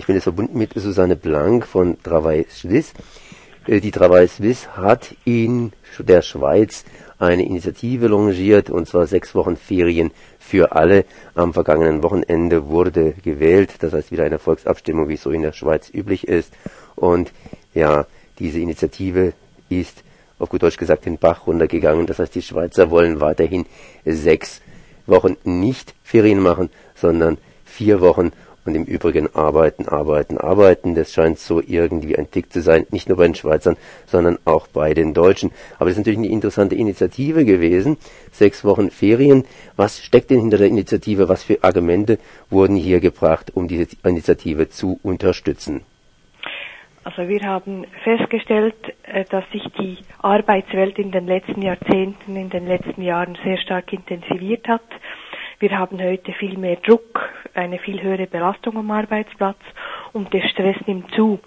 Ich bin jetzt verbunden mit Susanne Blank von Travail Suisse. Äh, die Travail Suisse hat in der Schweiz eine Initiative longiert, und zwar sechs Wochen Ferien für alle. Am vergangenen Wochenende wurde gewählt, das heißt wieder eine Volksabstimmung, wie es so in der Schweiz üblich ist. Und ja, diese Initiative ist auf gut Deutsch gesagt den Bach runtergegangen. Das heißt, die Schweizer wollen weiterhin sechs Wochen nicht Ferien machen, sondern vier Wochen und im Übrigen arbeiten, arbeiten, arbeiten. Das scheint so irgendwie ein Tick zu sein, nicht nur bei den Schweizern, sondern auch bei den Deutschen. Aber das ist natürlich eine interessante Initiative gewesen. Sechs Wochen Ferien. Was steckt denn hinter der Initiative? Was für Argumente wurden hier gebracht, um diese Initiative zu unterstützen? Also wir haben festgestellt, äh, dass sich die Arbeitswelt in den letzten Jahrzehnten, in den letzten Jahren sehr stark intensiviert hat. Wir haben heute viel mehr Druck, eine viel höhere Belastung am Arbeitsplatz und der Stress nimmt zu.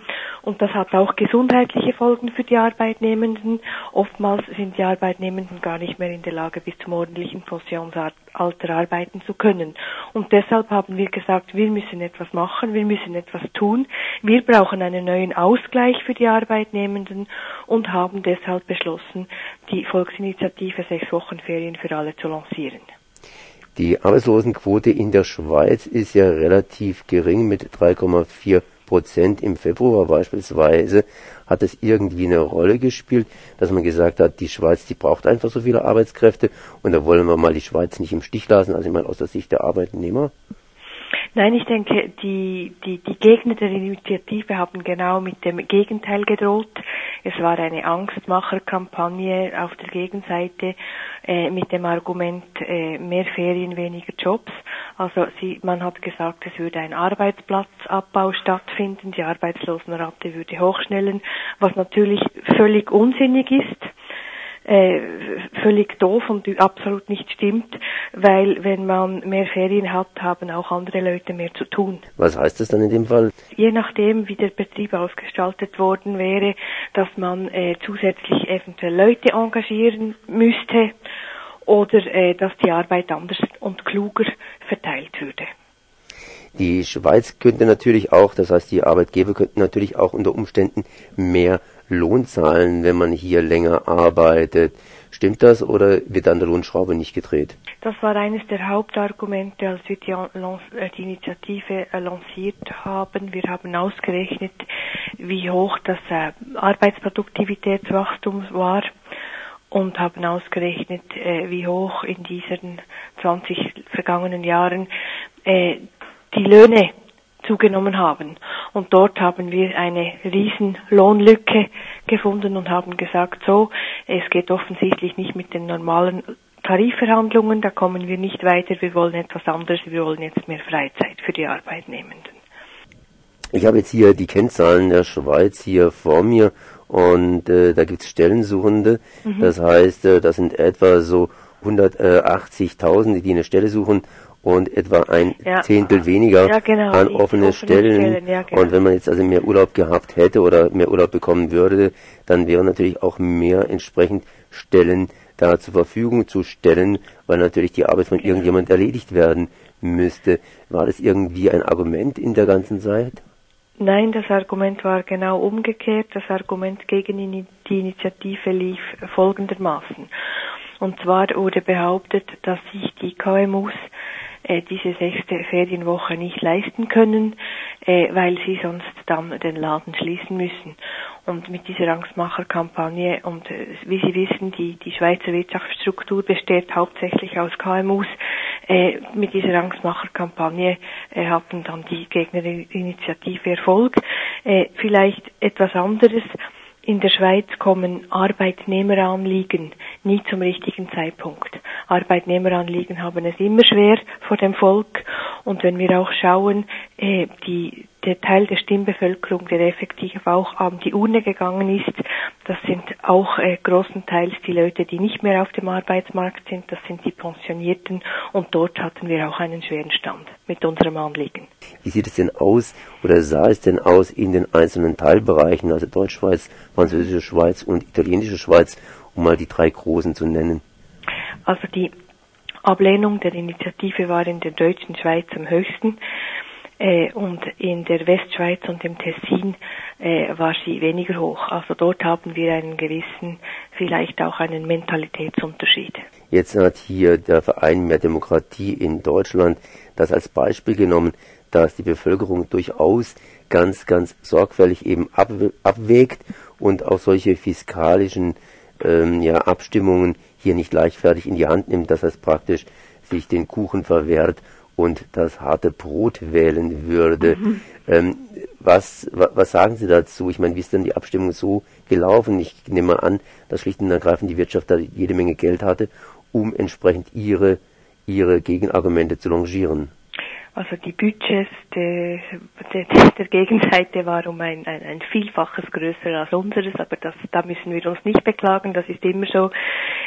Und das hat auch gesundheitliche Folgen für die Arbeitnehmenden. Oftmals sind die Arbeitnehmenden gar nicht mehr in der Lage, bis zum ordentlichen Pensionsalter arbeiten zu können. Und deshalb haben wir gesagt, wir müssen etwas machen, wir müssen etwas tun. Wir brauchen einen neuen Ausgleich für die Arbeitnehmenden und haben deshalb beschlossen, die Volksinitiative sechs Wochen Ferien für alle zu lancieren. Die Arbeitslosenquote in der Schweiz ist ja relativ gering mit 3,4 Prozent im Februar beispielsweise. Hat es irgendwie eine Rolle gespielt, dass man gesagt hat, die Schweiz, die braucht einfach so viele Arbeitskräfte und da wollen wir mal die Schweiz nicht im Stich lassen, also ich meine aus der Sicht der Arbeitnehmer? Nein, ich denke, die, die, die Gegner der Initiative haben genau mit dem Gegenteil gedroht. Es war eine Angstmacherkampagne auf der Gegenseite äh, mit dem Argument äh, mehr Ferien, weniger Jobs. Also sie, man hat gesagt, es würde ein Arbeitsplatzabbau stattfinden, die Arbeitslosenrate würde hochschnellen, was natürlich völlig unsinnig ist äh, völlig doof und absolut nicht stimmt, weil wenn man mehr Ferien hat, haben auch andere Leute mehr zu tun. Was heißt das dann in dem Fall? Je nachdem, wie der Betrieb ausgestaltet worden wäre, dass man äh, zusätzlich eventuell Leute engagieren müsste oder äh, dass die Arbeit anders und kluger verteilt würde. Die Schweiz könnte natürlich auch, das heißt die Arbeitgeber könnten natürlich auch unter Umständen mehr Lohn zahlen, wenn man hier länger arbeitet. Stimmt das oder wird an der Lohnschraube nicht gedreht? Das war eines der Hauptargumente, als wir die, äh, die Initiative äh, lanciert haben. Wir haben ausgerechnet, wie hoch das äh, Arbeitsproduktivitätswachstum war und haben ausgerechnet, wie hoch in diesen 20 vergangenen Jahren die Löhne zugenommen haben. Und dort haben wir eine riesen Lohnlücke gefunden und haben gesagt, so, es geht offensichtlich nicht mit den normalen Tarifverhandlungen, da kommen wir nicht weiter, wir wollen etwas anderes, wir wollen jetzt mehr Freizeit für die Arbeitnehmenden. Ich habe jetzt hier die Kennzahlen der Schweiz hier vor mir und äh, da gibt's Stellensuchende. Mhm. Das heißt, äh, das sind etwa so 180.000, die eine Stelle suchen und etwa ein ja. Zehntel weniger ja, genau, an offene, offene Stellen. Stellen ja, genau. Und wenn man jetzt also mehr Urlaub gehabt hätte oder mehr Urlaub bekommen würde, dann wären natürlich auch mehr entsprechend Stellen da zur Verfügung zu stellen, weil natürlich die Arbeit von irgendjemand erledigt werden müsste. War das irgendwie ein Argument in der ganzen Zeit? Nein, das Argument war genau umgekehrt. Das Argument gegen die Initiative lief folgendermaßen. Und zwar wurde behauptet, dass sich die KMUs äh, diese sechste Ferienwoche nicht leisten können, äh, weil sie sonst dann den Laden schließen müssen. Und mit dieser Angstmacherkampagne und äh, wie Sie wissen, die, die Schweizer Wirtschaftsstruktur besteht hauptsächlich aus KMUs. Äh, mit dieser Angstmacherkampagne äh, hatten dann die Gegner der Initiative Erfolg. Äh, vielleicht etwas anderes in der Schweiz kommen Arbeitnehmeranliegen nie zum richtigen Zeitpunkt. Arbeitnehmeranliegen haben es immer schwer vor dem Volk und wenn wir auch schauen, äh, die, der Teil der Stimmbevölkerung, der effektiv auch an die Urne gegangen ist, das sind auch äh, großenteils die Leute, die nicht mehr auf dem Arbeitsmarkt sind, das sind die Pensionierten und dort hatten wir auch einen schweren Stand mit unserem Anliegen. Wie sieht es denn aus oder sah es denn aus in den einzelnen Teilbereichen, also Deutschschweiz, Französische Schweiz und Italienische Schweiz, um mal die drei großen zu nennen? Also die Ablehnung der Initiative war in der deutschen Schweiz am höchsten. äh, und in der Westschweiz und im Tessin äh, war sie weniger hoch. Also dort haben wir einen gewissen, vielleicht auch einen Mentalitätsunterschied. Jetzt hat hier der Verein Mehr Demokratie in Deutschland das als Beispiel genommen, dass die Bevölkerung durchaus ganz, ganz sorgfältig eben abwägt und auch solche fiskalischen ähm, ja, Abstimmungen hier nicht leichtfertig in die Hand nimmt, dass es praktisch sich den Kuchen verwehrt und das harte Brot wählen würde. Mhm. Ähm, was, was sagen Sie dazu? Ich meine, wie ist denn die Abstimmung so gelaufen? Ich nehme an, dass schlicht und ergreifend die Wirtschaft da jede Menge Geld hatte, um entsprechend ihre, ihre Gegenargumente zu longieren. Also die Budgets der, der, der Gegenseite war um ein, ein, ein Vielfaches größer als unseres, aber das, da müssen wir uns nicht beklagen, das ist immer so.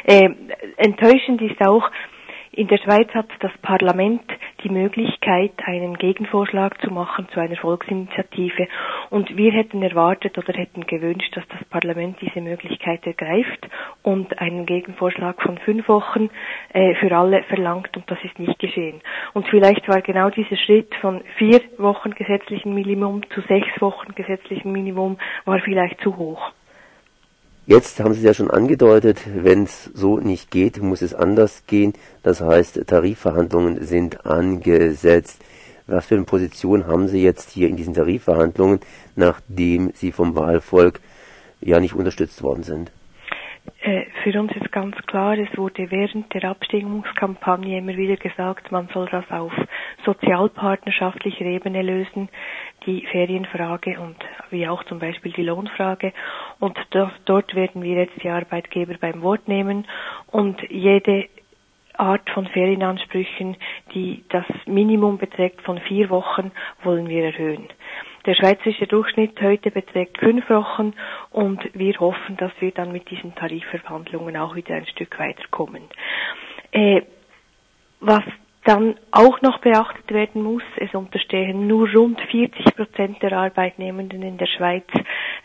Äh, enttäuschend ist auch, in der Schweiz hat das Parlament die Möglichkeit, einen Gegenvorschlag zu machen zu einer Volksinitiative. Und wir hätten erwartet oder hätten gewünscht, dass das Parlament diese Möglichkeit ergreift und einen Gegenvorschlag von fünf Wochen äh, für alle verlangt. Und das ist nicht geschehen. Und vielleicht war genau dieser Schritt von vier Wochen gesetzlichen Minimum zu sechs Wochen gesetzlichen Minimum war vielleicht zu hoch. Jetzt haben Sie es ja schon angedeutet, wenn es so nicht geht, muss es anders gehen. Das heißt, Tarifverhandlungen sind angesetzt. Was für eine Position haben Sie jetzt hier in diesen Tarifverhandlungen, nachdem Sie vom Wahlvolk ja nicht unterstützt worden sind? Äh, für uns ist ganz klar, es wurde während der Abstimmungskampagne immer wieder gesagt, man soll das auf sozialpartnerschaftlicher Ebene lösen, die Ferienfrage und wie auch zum Beispiel die Lohnfrage. Und dort werden wir jetzt die Arbeitgeber beim Wort nehmen und jede Art von Ferienansprüchen, die das Minimum beträgt von vier Wochen, wollen wir erhöhen. Der schweizerische Durchschnitt heute beträgt fünf Wochen und wir hoffen, dass wir dann mit diesen Tarifverhandlungen auch wieder ein Stück weiterkommen. Äh, was dann auch noch beachtet werden muss, es unterstehen nur rund 40 Prozent der Arbeitnehmenden in der Schweiz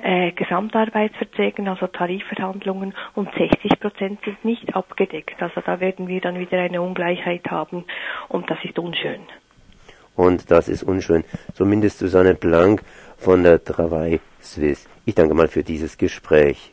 äh, Gesamtarbeitsverträgen, also Tarifverhandlungen, und 60 Prozent sind nicht abgedeckt. Also da werden wir dann wieder eine Ungleichheit haben und das ist unschön und das ist unschön. Zumindest Susanne Blank von der Travail Suisse. Ich danke mal für dieses Gespräch.